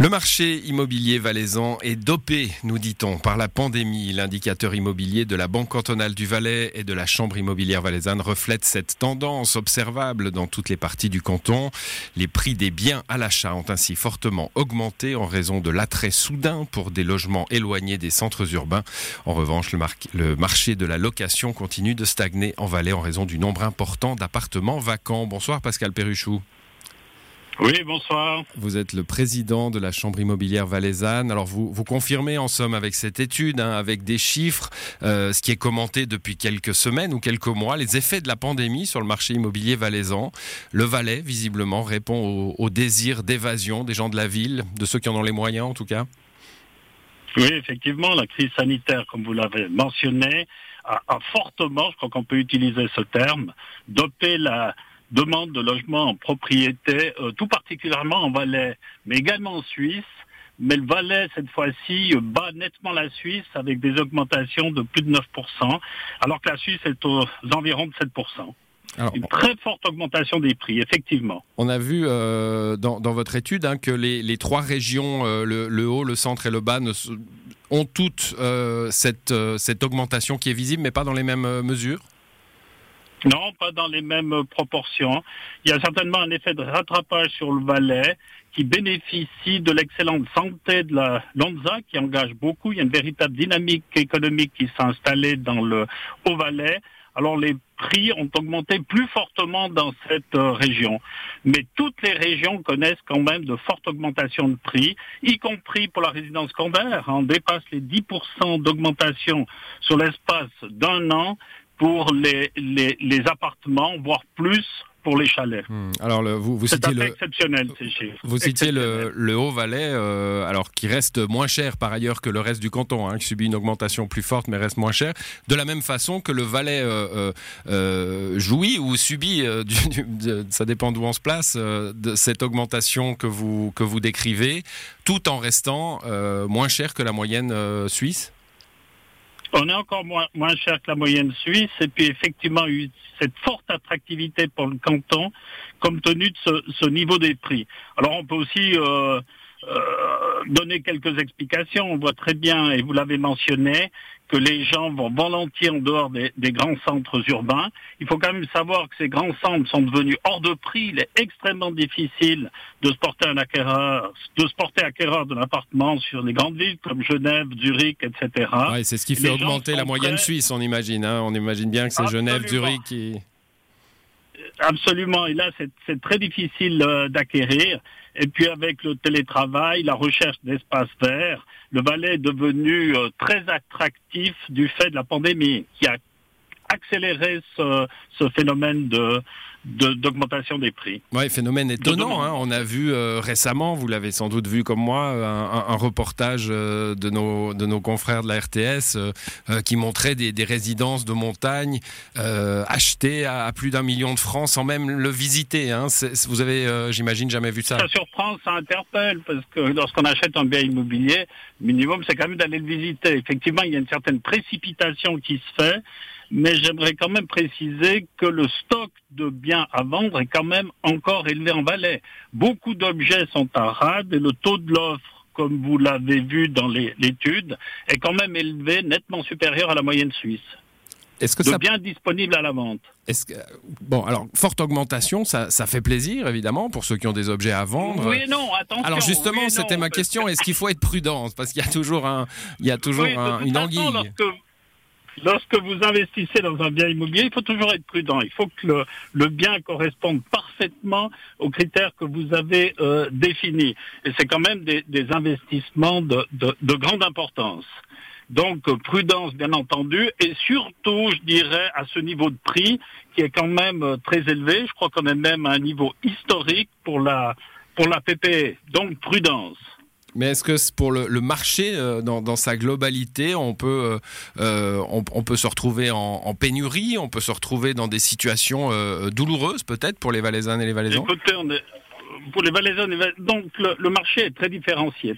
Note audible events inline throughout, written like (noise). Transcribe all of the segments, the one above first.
Le marché immobilier valaisan est dopé, nous dit-on, par la pandémie. L'indicateur immobilier de la Banque cantonale du Valais et de la Chambre immobilière valaisanne reflète cette tendance observable dans toutes les parties du canton. Les prix des biens à l'achat ont ainsi fortement augmenté en raison de l'attrait soudain pour des logements éloignés des centres urbains. En revanche, le, le marché de la location continue de stagner en Valais en raison du nombre important d'appartements vacants. Bonsoir Pascal Perruchou. Oui, bonsoir. Vous êtes le président de la Chambre immobilière valaisanne. Alors vous, vous confirmez en somme avec cette étude, hein, avec des chiffres, euh, ce qui est commenté depuis quelques semaines ou quelques mois, les effets de la pandémie sur le marché immobilier valaisan. Le Valais, visiblement, répond au, désir d'évasion des gens de la ville, de ceux qui en ont les moyens en tout cas. Oui, effectivement, la crise sanitaire, comme vous l'avez mentionné, a, a fortement, je crois qu'on peut utiliser ce terme, dopé la, demande de logement en propriété, euh, tout particulièrement en Valais, mais également en Suisse. Mais le Valais, cette fois-ci, bat nettement la Suisse avec des augmentations de plus de 9%, alors que la Suisse est aux environs de 7%. Une très forte augmentation des prix, effectivement. On a vu euh, dans, votre étude hein, que les, trois régions, euh, le, haut, le centre et le bas, ont toutes cette, cette augmentation qui est visible, mais pas dans les mêmes mesures? Non, pas dans les mêmes proportions. Il y a certainement un effet de rattrapage sur le Valais qui bénéficie de l'excellente santé de la Lonza qui engage beaucoup. Il y a une véritable dynamique économique qui s'est installée dans le Haut-Valais. Alors les prix ont augmenté plus fortement dans cette euh, région. Mais toutes les régions connaissent quand même de fortes augmentations de prix, y compris pour la résidence secondaire. On dépasse les 10% d'augmentation sur l'espace d'un an pour les, les, les appartements, voire plus pour les chalets. Hmm. Alors le, vous, vous citiez le exceptionnel ces chiffres. Vous citiez le, le Haut-Valais, euh, alors qui reste moins cher par ailleurs que le reste du canton, hein, qui subit une augmentation plus forte mais reste moins cher. De la même façon que le Valais euh, euh, jouit ou subit, (laughs) du, ça dépend d'où on se place, de cette augmentation que vous que vous décrivez, tout en restant moins cher que la moyenne suisse? On est encore moins, moins cher que la moyenne suisse et puis effectivement eu cette forte attractivité pour le canton compte tenu de ce, ce niveau des prix. Alors on peut aussi euh, euh, donner quelques explications. On voit très bien, et vous l'avez mentionné, que les gens vont volontiers en dehors des, grands centres urbains. Il faut quand même savoir que ces grands centres sont devenus hors de prix. Il est extrêmement difficile de se porter un acquéreur, de se porter acquéreur d'un appartement sur les grandes villes comme Genève, Zurich, etc. Ouais, c'est ce qui fait augmenter la moyenne suisse, on imagine. Hein. On imagine bien que c'est Genève, Zurich qui Absolument. Et là, c'est très difficile euh, d'acquérir. Et puis avec le télétravail, la recherche d'espaces verts, le Valais est devenu euh, très attractif du fait de la pandémie, qui a accéléré ce, ce phénomène de, d'augmentation des prix. Oui, phénomène étonnant. Hein. On a vu euh, récemment, vous l'avez sans doute vu comme moi, un, reportage euh, de, nos, de nos confrères de la RTS euh, qui montrait des, des, résidences de montagne achetées à, plus d'un million de francs sans même le visiter. Hein. Vous avez, j'imagine, jamais vu ça. Ça surprend, ça interpelle, parce que lorsqu'on achète un bien immobilier, minimum, c'est quand même d'aller le visiter. Effectivement, il y a une certaine précipitation qui se fait mais j'aimerais quand même préciser que le stock de biens à vendre est quand même encore élevé en Valais. Beaucoup d'objets sont à rade et le taux de l'offre, comme vous l'avez vu dans l'étude, est quand même élevé, nettement supérieur à la moyenne suisse. Est-ce que de ça... biens disponibles à la vente. Est-ce que... Bon, alors, forte augmentation, ça, ça, fait plaisir, évidemment, pour ceux qui ont des objets à vendre. Oui, non, attention. Alors, justement, c'était ma question. Est-ce qu'il faut être prudent? Parce qu'il y a toujours, un, il y a toujours une anguille. Lorsque vous investissez dans un bien immobilier, il faut toujours être prudent. Il faut que le, bien corresponde parfaitement aux critères que vous avez euh, définis. Et c'est quand même des, investissements de, grande importance. Donc prudence bien entendu et surtout je dirais à ce niveau de prix qui est quand même euh, très élevé, je crois qu'on est même à un niveau historique pour la pour la PPE. Donc prudence. Mais est-ce que pour le, marché euh, dans, sa globalité, on peut, euh, euh, on, peut se retrouver en, pénurie, on peut se retrouver dans des situations douloureuses peut-être pour les Valaisannes et les Valaisans? Pour les Valaisannes, donc le, marché est très différencié.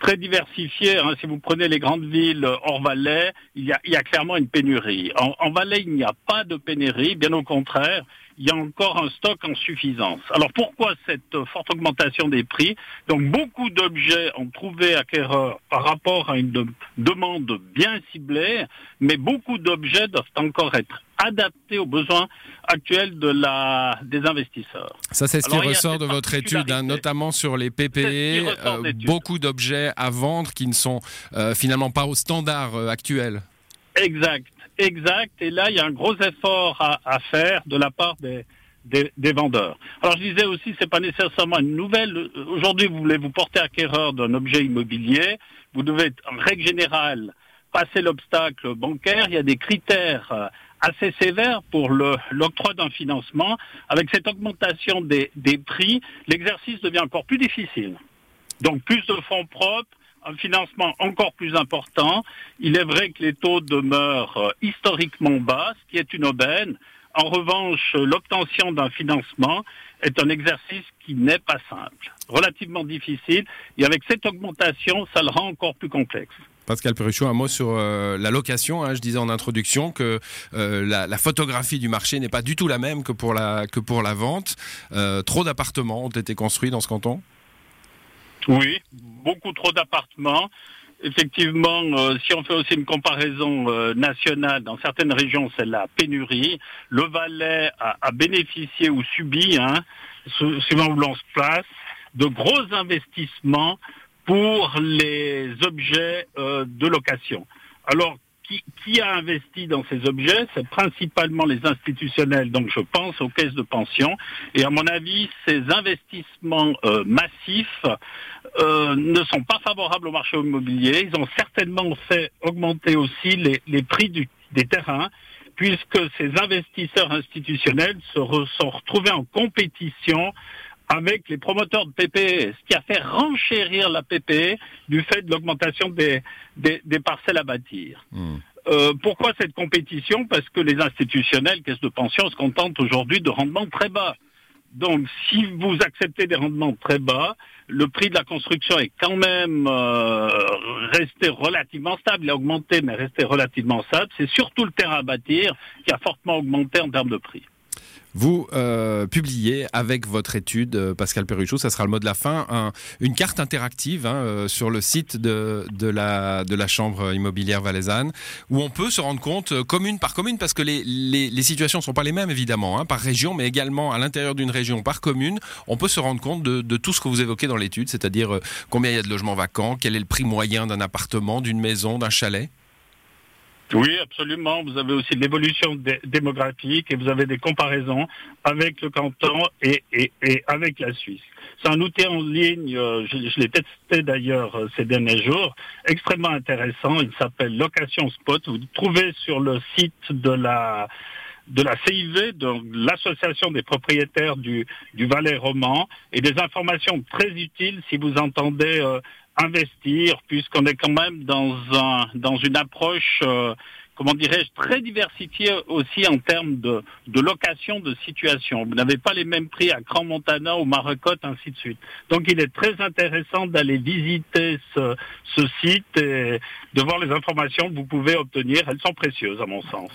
très diversifié. Hein. Si vous prenez les grandes villes hors Valais, il y a, clairement une pénurie. En, en Valais, il n'y a pas de pénurie, bien au contraire il y a encore un stock en suffisance. Alors pourquoi cette forte augmentation des prix? Donc beaucoup d'objets ont trouvé acquéreur par rapport à une demande bien ciblée, mais beaucoup d'objets doivent encore être adaptés aux besoins actuels de la, des investisseurs. Ça, c'est ce qui ressort de votre étude, hein, notamment sur les PPE, euh, beaucoup d'objets à vendre qui ne sont euh, finalement pas au standard euh, actuel. Exact exact. Et là, il y a un gros effort à, faire de la part des, vendeurs. Alors je disais aussi, c'est pas nécessairement une nouvelle. Aujourd'hui, vous voulez vous porter acquéreur d'un objet immobilier, vous devez, en règle générale, passer l'obstacle bancaire. Il y a des critères euh, assez sévères pour l'octroi d'un financement. Avec cette augmentation des prix, l'exercice devient encore plus difficile. Donc plus de fonds propres, un financement encore plus important. Il est vrai que les taux demeurent euh, historiquement bas, ce qui est une aubaine. En revanche, l'obtention d'un financement est un exercice qui n'est pas simple, relativement difficile, et avec cette augmentation, ça le rend encore plus complexe. Pascal Perruchot, un mot sur euh, la location. Hein. je disais en introduction que euh, la, photographie du marché n'est pas du tout la même que pour la, que pour la vente. trop d'appartements ont été construits dans ce canton? Oui, beaucoup trop d'appartements. Effectivement, euh, si on fait aussi une comparaison euh, nationale, dans certaines régions, c'est la pénurie. Le Valais a, bénéficié ou subi, hein, suivant où l'on se place, de gros investissements pour les objets euh, de location. Alors, qui, a investi dans ces objets C'est principalement les institutionnels, donc je pense aux caisses de pension. Et à mon avis, ces investissements euh, massifs euh, ne sont pas favorables au marché immobilier. Ils ont certainement fait augmenter aussi les, prix des terrains puisque ces investisseurs institutionnels se sont retrouvés en compétition avec les promoteurs de PPE, ce qui a fait renchérir la PPE du fait de l'augmentation des, des, parcelles à bâtir. Hmm. Euh, pourquoi cette compétition? Parce que les institutionnels, caisses de pension, se contentent aujourd'hui de rendements très bas. Donc, si vous acceptez des rendements très bas, le prix de la construction est quand même euh, resté relativement stable. Il a augmenté, mais resté relativement stable. C'est surtout le terrain à bâtir qui a fortement augmenté en termes de prix. Vous euh, publiez avec votre étude, euh, Pascal Perruchot, ça sera le mot de la fin, une carte interactive hein, euh, sur le site de, la, Chambre immobilière valaisanne, où on peut se rendre compte commune par commune, parce que les, situations ne sont pas les mêmes évidemment, hein, par région, mais également à l'intérieur d'une région, par commune, on peut se rendre compte de tout ce que vous évoquez dans l'étude, c'est-à-dire combien il y a de logements vacants, quel est le prix moyen d'un appartement, d'une maison, d'un chalet. Oui, absolument. Vous avez aussi l'évolution démographique et vous avez des comparaisons avec le canton et, avec la Suisse. C'est un outil en ligne, euh, je, l'ai testé d'ailleurs euh, ces derniers jours, extrêmement intéressant. Il s'appelle Location Spot. Vous trouvez sur le site de la de la CIV, de l'association des propriétaires du, du Valais roman, et des informations très utiles si vous entendez euh, investir, puisqu'on est quand même dans, un, dans une approche, euh, comment dirais-je, très diversifiée aussi en termes de, de location de situation. Vous n'avez pas les mêmes prix à Grand Montana, au Marocotte, ainsi de suite. Donc il est très intéressant d'aller visiter ce, ce site et de voir les informations que vous pouvez obtenir. Elles sont précieuses à mon sens.